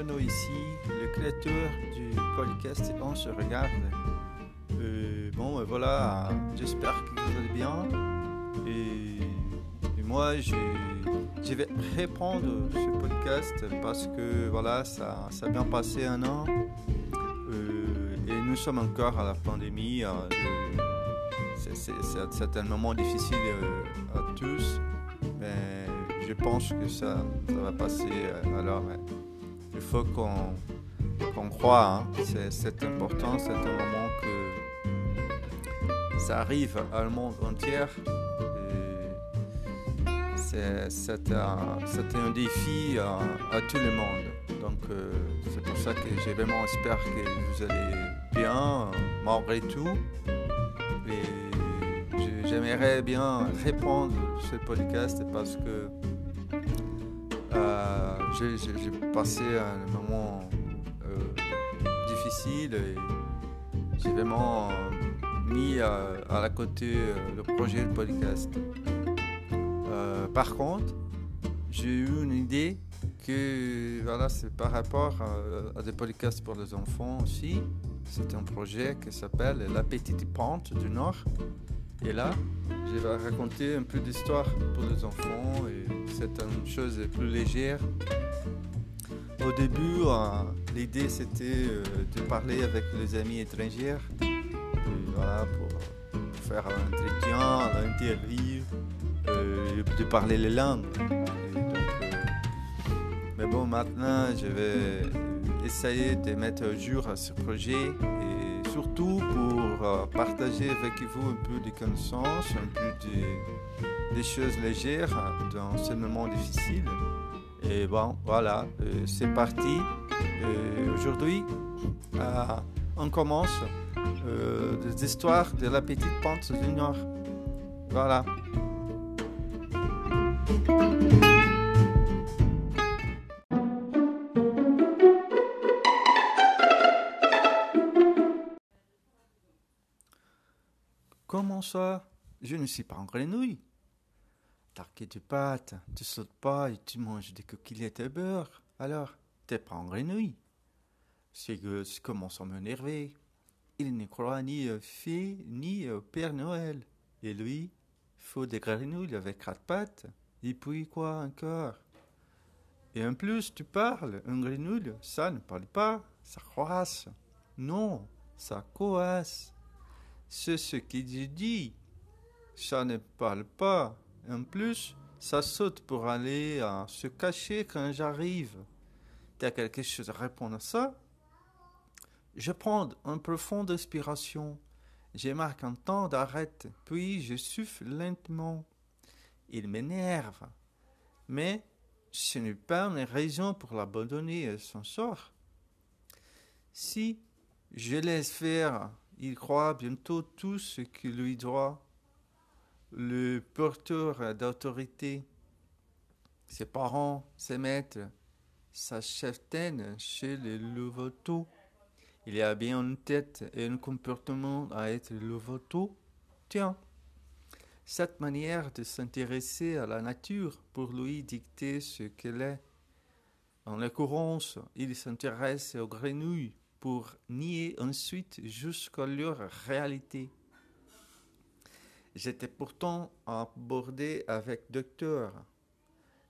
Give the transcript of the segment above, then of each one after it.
Piano ici, le créateur du podcast On se regarde. Euh, bon, voilà, j'espère que vous allez bien. Et, moi, je, je, vais répondre ce podcast parce que voilà, ça, ça a bien passé un an. Euh, et nous sommes encore à la pandémie. Euh, c'est un moment difficile à tous. Mais je pense que ça, ça va passer. Alors, il faut qu'on qu'on croit. Hein. C'est important, c'est un moment que ça arrive à le monde entier. C'est un, un, défi à, tout le monde. Donc euh, c'est pour ça que j'ai vraiment que vous allez bien malgré tout. J'aimerais bien répondre ce podcast parce que euh, j'ai passé un moment euh, difficile et j'ai vraiment mis à, la côté euh, le projet de podcast. par contre, j'ai eu une idée que voilà, c'est par rapport à, des podcasts pour les enfants aussi. C'est un projet qui s'appelle La Petite Pente du Nord. Et là, je vais raconter un peu d'histoire pour les enfants et c'est une chose plus légère. Au début, euh, l'idée c'était euh, de parler avec les amis étrangers pour faire un entretien, un interview, euh, de parler les langues. mais bon, maintenant je vais essayer de mettre à jour ce projet et surtout pour partager avec vous un peu de connaissances, un peu de, des choses légères dans ce moment difficile. Et bon, voilà, euh, c'est parti. Euh, aujourd'hui, euh, on commence des histoires de la petite pente du Nord. Voilà. Comment ça? Je ne suis pas en grenouille. T'inquiète pas, tu sautes pas et tu manges des coquillettes de beurre. Alors, t'es pas en grenouille. Ça commence à m'énerver. Il ne croit ni au fée ni au Père Noël. Et lui, faut des grenouilles avec quatre pattes. Et puis quoi encore? Et en plus, tu parles. Un grenouille, ça ne parle pas, ça croasse. Non, ça coasse. C'est ce qu'il dit. Ça ne parle pas. En plus, ça saute pour aller euh, se cacher quand j'arrive. T'as quelque chose à répondre à ça? Je prends une profonde inspiration. Je marque un temps d'arrêt, puis je souffle lentement. Il m'énerve. Mais ce n'est pas une raison pour l'abandonner à son sort. Si je laisse faire, il croit bientôt tout ce qui lui doit le porteur d'autorité, ses parents, ses maîtres, sa cheftaine chez les Louveteaux. Il a bien une tête et un comportement à être Louveteau. Tiens, cette manière de s'intéresser à la nature pour lui dicter ce qu'elle est. En l'occurrence, il s'intéresse aux grenouilles pour nier ensuite jusqu'à leur réalité. J'étais pourtant abordé avec docteur.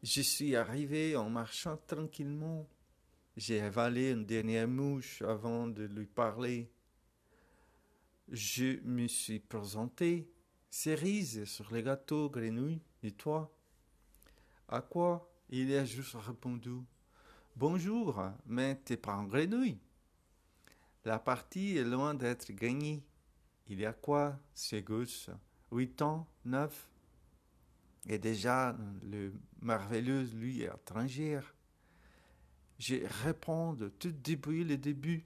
Je suis arrivé en marchant tranquillement. J'ai avalé une dernière mouche avant de lui parler. Je me suis présenté, cerise sur les gâteaux grenouilles, et toi? À quoi il a juste répondu? Bonjour, mais t'es pas en grenouille. La partie est loin d'être gagnée. Il y a quoi, gauche 8 ans, 9, et déjà le merveilleux, lui, est étranger. Je réponds de tout depuis le début.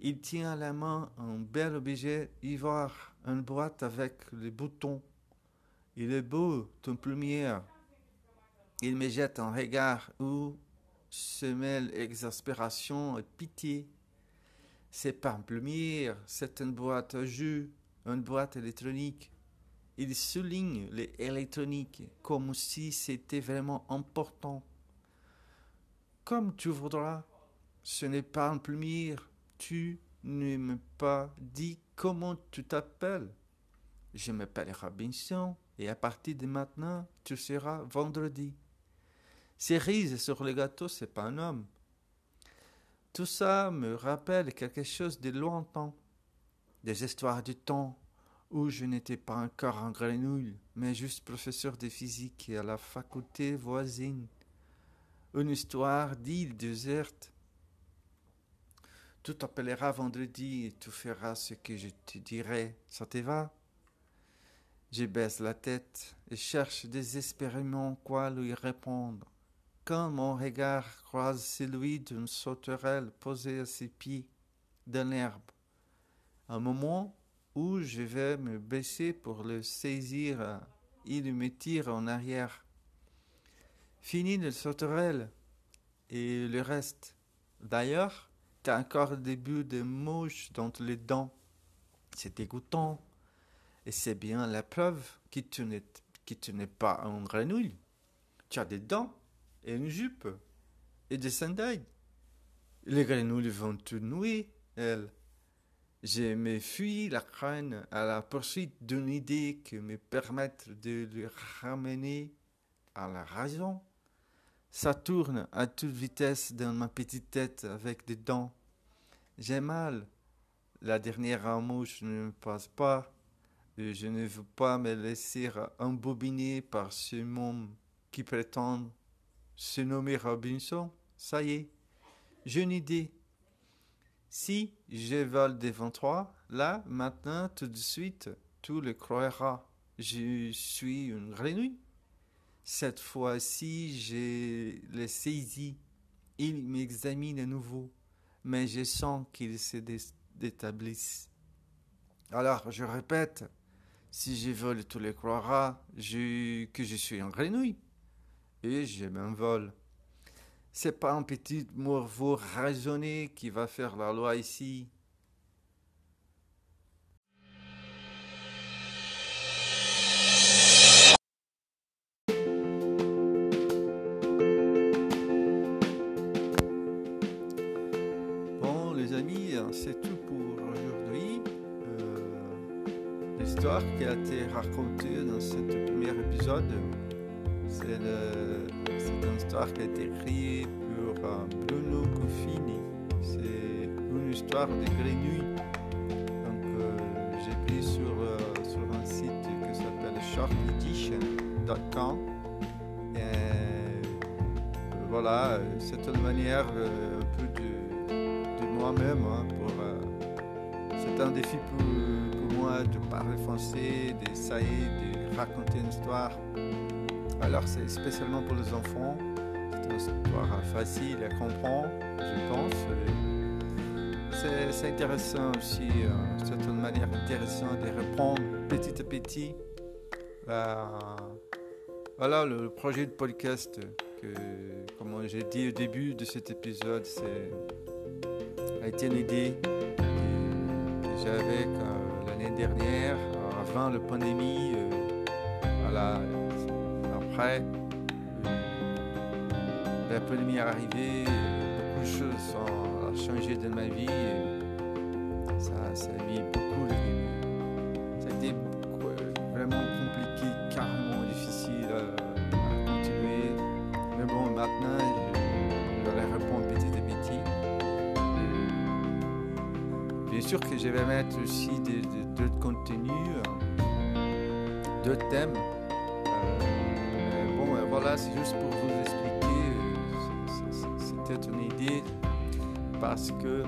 Il tient à la main un bel objet ivoire, une boîte avec les boutons. Il est beau, ton premier. Il me jette un regard où se mêlent exaspération et pitié. C'est pas un plumier, c'est une boîte à jus, une boîte électronique. Il souligne l'électronique comme si c'était vraiment important. Comme tu voudras. ce n'est pas un plumire. Tu ne m'as pas dit comment tu t'appelles. Je m'appelle Robinson et à partir de maintenant, tu seras vendredi. Cerise sur le gâteau, c'est pas un homme. Tout ça me rappelle quelque chose de lointain, des histoires du temps où je n'étais pas encore en grenouille, mais juste professeur de physique à la faculté voisine. Une histoire d'île déserte. Tu t'appelleras vendredi et tu feras ce que je te dirai. Ça te va? Je baisse la tête et cherche désespérément quoi lui répondre. Quand mon regard croise celui d'une sauterelle posée à ses pieds dans l'herbe, un moment où je vais me baisser pour le saisir, il me tire en arrière. Fini le sauterelle et le reste. D'ailleurs, t'as encore des bulles de mouche dans les dents. C'est dégoûtant. Et c'est bien la preuve que tu n'es pas un grenouille. Tu as des dents et une jupe et des sandales. Les grenouilles vont te nouer, elles. Je me fuis la crâne à la poursuite d'une idée qui me permette de le ramener à la raison. Ça tourne à toute vitesse dans ma petite tête avec des dents. J'ai mal. La dernière mouche ne me passe pas. Je ne veux pas me laisser embobiner par ce monde qui prétend se nommer Robinson. Ça y est, j'ai une idée. Si je vole devant toi, là, maintenant, tout de suite, tu le croiras. Je suis une grenouille. Cette fois-ci, je le saisis. Il m'examine à nouveau, mais je sens qu'il se détablisse. Alors, je répète, si je vole, tu le croiras que je suis une grenouille. Et je m'envole. C'est pas un petit morveau raisonné qui va faire la loi ici. Bon, les amis, c'est tout pour aujourd'hui. Euh, L'histoire qui a été racontée dans ce premier épisode, c'est une histoire qui a été écrite pour euh, Bruno Coffini. C'est une histoire de grenouilles. Donc, euh, j'ai pris sur, euh, sur un site qui s'appelle sharkedition.com. Voilà, c'est une manière un peu de, de moi-même. hein, c'est un défi pour, pour moi de parler français, d'essayer de raconter une histoire. Alors c'est spécialement pour les enfants. C'est une histoire facile à comprendre, je pense. C'est, intéressant aussi, euh, c'est une manière intéressante de répondre petit à petit. à- voilà le, projet de podcast que, comme j'ai dit au début de cet épisode, a été une idée que, j'avais quand- l'année dernière, avant la pandémie. euh, voilà, après, euh, la pandémie est arrivée, beaucoup de choses ont changé dans ma vie. et ça, ça a mis beaucoup. Ça a été euh, vraiment compliqué, carrément difficile euh, à continuer. Mais bon, maintenant, je, vais répondre petit à petit. Et Bien sûr que je vais mettre aussi d'autres contenus, d'autres thèmes. Voilà, c'est juste pour vous expliquer. euh, C'était une idée parce que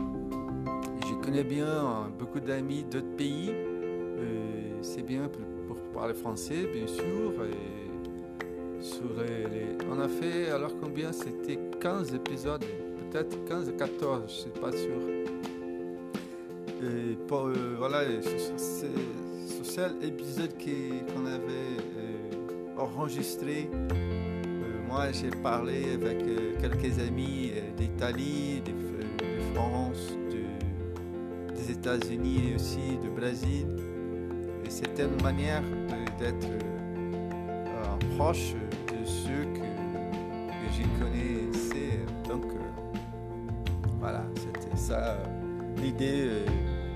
je connais bien euh, beaucoup d'amis d'autres pays. Euh, c'est bien pour, parler français, bien sûr. Et sur les, On a fait, alors combien? C'était 15 épisodes, peut-être 15 ou 14, je ne suis pas sûr. Et pour, voilà, sur, sur ce- sur cet épisode qu'on avait enregistré, euh, moi j'ai parlé avec euh, quelques amis euh, d'Italie, de, France, de- des États-Unis et aussi du Brésil. Et c'était une manière d'être proche de ceux que, que j'y connaissais. Donc, Voilà, c'était ça l'idée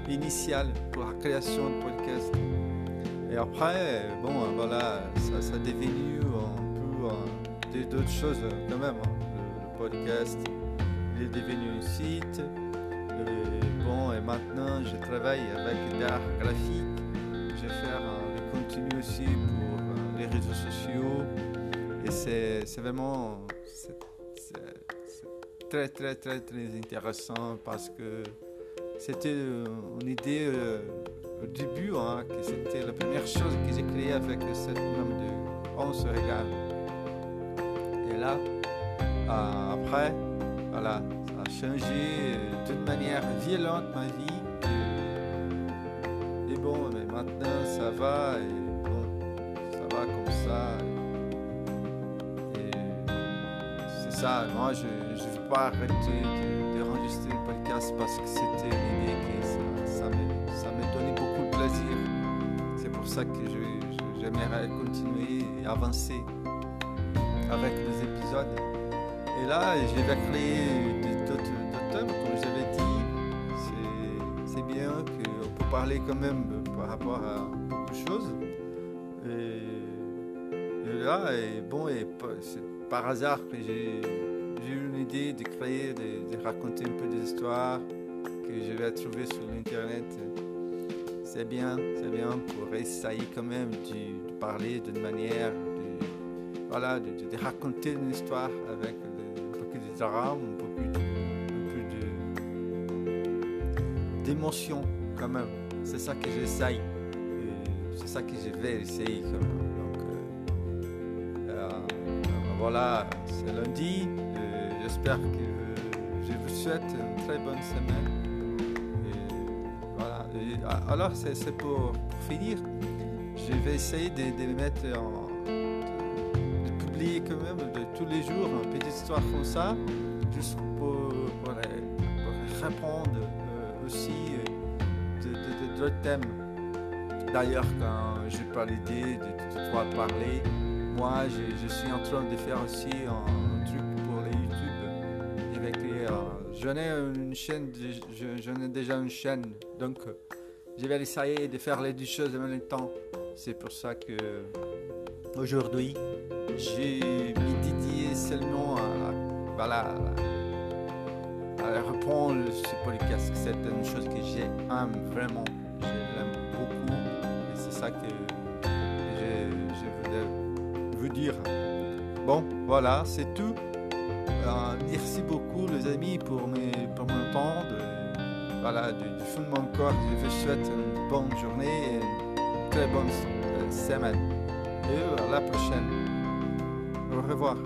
initiale pour la création de podcast. Et après, bon, voilà, ça, ça devenu un peu d'autres choses quand même. Hein. Le, podcast, il est devenu un site. Et bon, et maintenant, je travaille avec l'art graphique. Je vais faire le contenu aussi pour les réseaux sociaux. Et c'est vraiment très, très, très, très intéressant parce que c'était une idée euh, au début, hein, que c'était la première chose que j'ai créée avec cette nom de On se regarde. Et là, euh, après, voilà, ça a changé euh, d'une manière violente ma vie. Et, bon, mais maintenant ça va, et bon, ça va comme ça. Et, c'est ça, moi je ne veux pas arrêter de, de enregistrer le podcast parce que c'était une idée ça que j'aimerais continuer et avancer avec les épisodes. Et là, je vais créer d'autres thèmes, comme j'avais dit. C'est bien qu'on peut parler quand même par rapport à beaucoup de choses. Et, là, et bon, et c'est par hasard que j'ai eu une idée de créer, de, de, raconter un peu des histoires que je vais trouver sur l'internet. C'est bien, c'est bien pour essayer quand même de, parler d'une manière, de, voilà, de, raconter une histoire avec un peu d'émotion quand même. C'est ça que j'essaye. C'est ça que je vais essayer quand même. Donc, euh, euh, voilà, c'est lundi. Euh, j'espère que je vous souhaite une très bonne semaine. Ah, alors, c'est pour, finir. Je vais essayer de, de mettre en, quand même de tous les jours une petite histoire comme ça, juste pour, répondre euh, aussi euh, d'autres thèmes. D'ailleurs, quand je parle d'idée de toi parler, moi je, suis en train de faire aussi un, truc pour les YouTube. Avec j'en ai j'en ai déjà une chaîne, donc je vais essayer de faire les deux choses en même temps. C'est pour ça que aujourd'hui, j'ai dédié seulement à, voilà, à répondre ce podcast. C'est une chose que j'aime vraiment. Je l'aime beaucoup. Et c'est ça que je, voulais vous dire. Bon, voilà, c'est tout. Euh, merci beaucoup les amis pour, mes, pour mon temps. Voilà, du, fond de mon corps, je vous souhaite une bonne journée et une très bonne semaine. Et à la prochaine. Au revoir.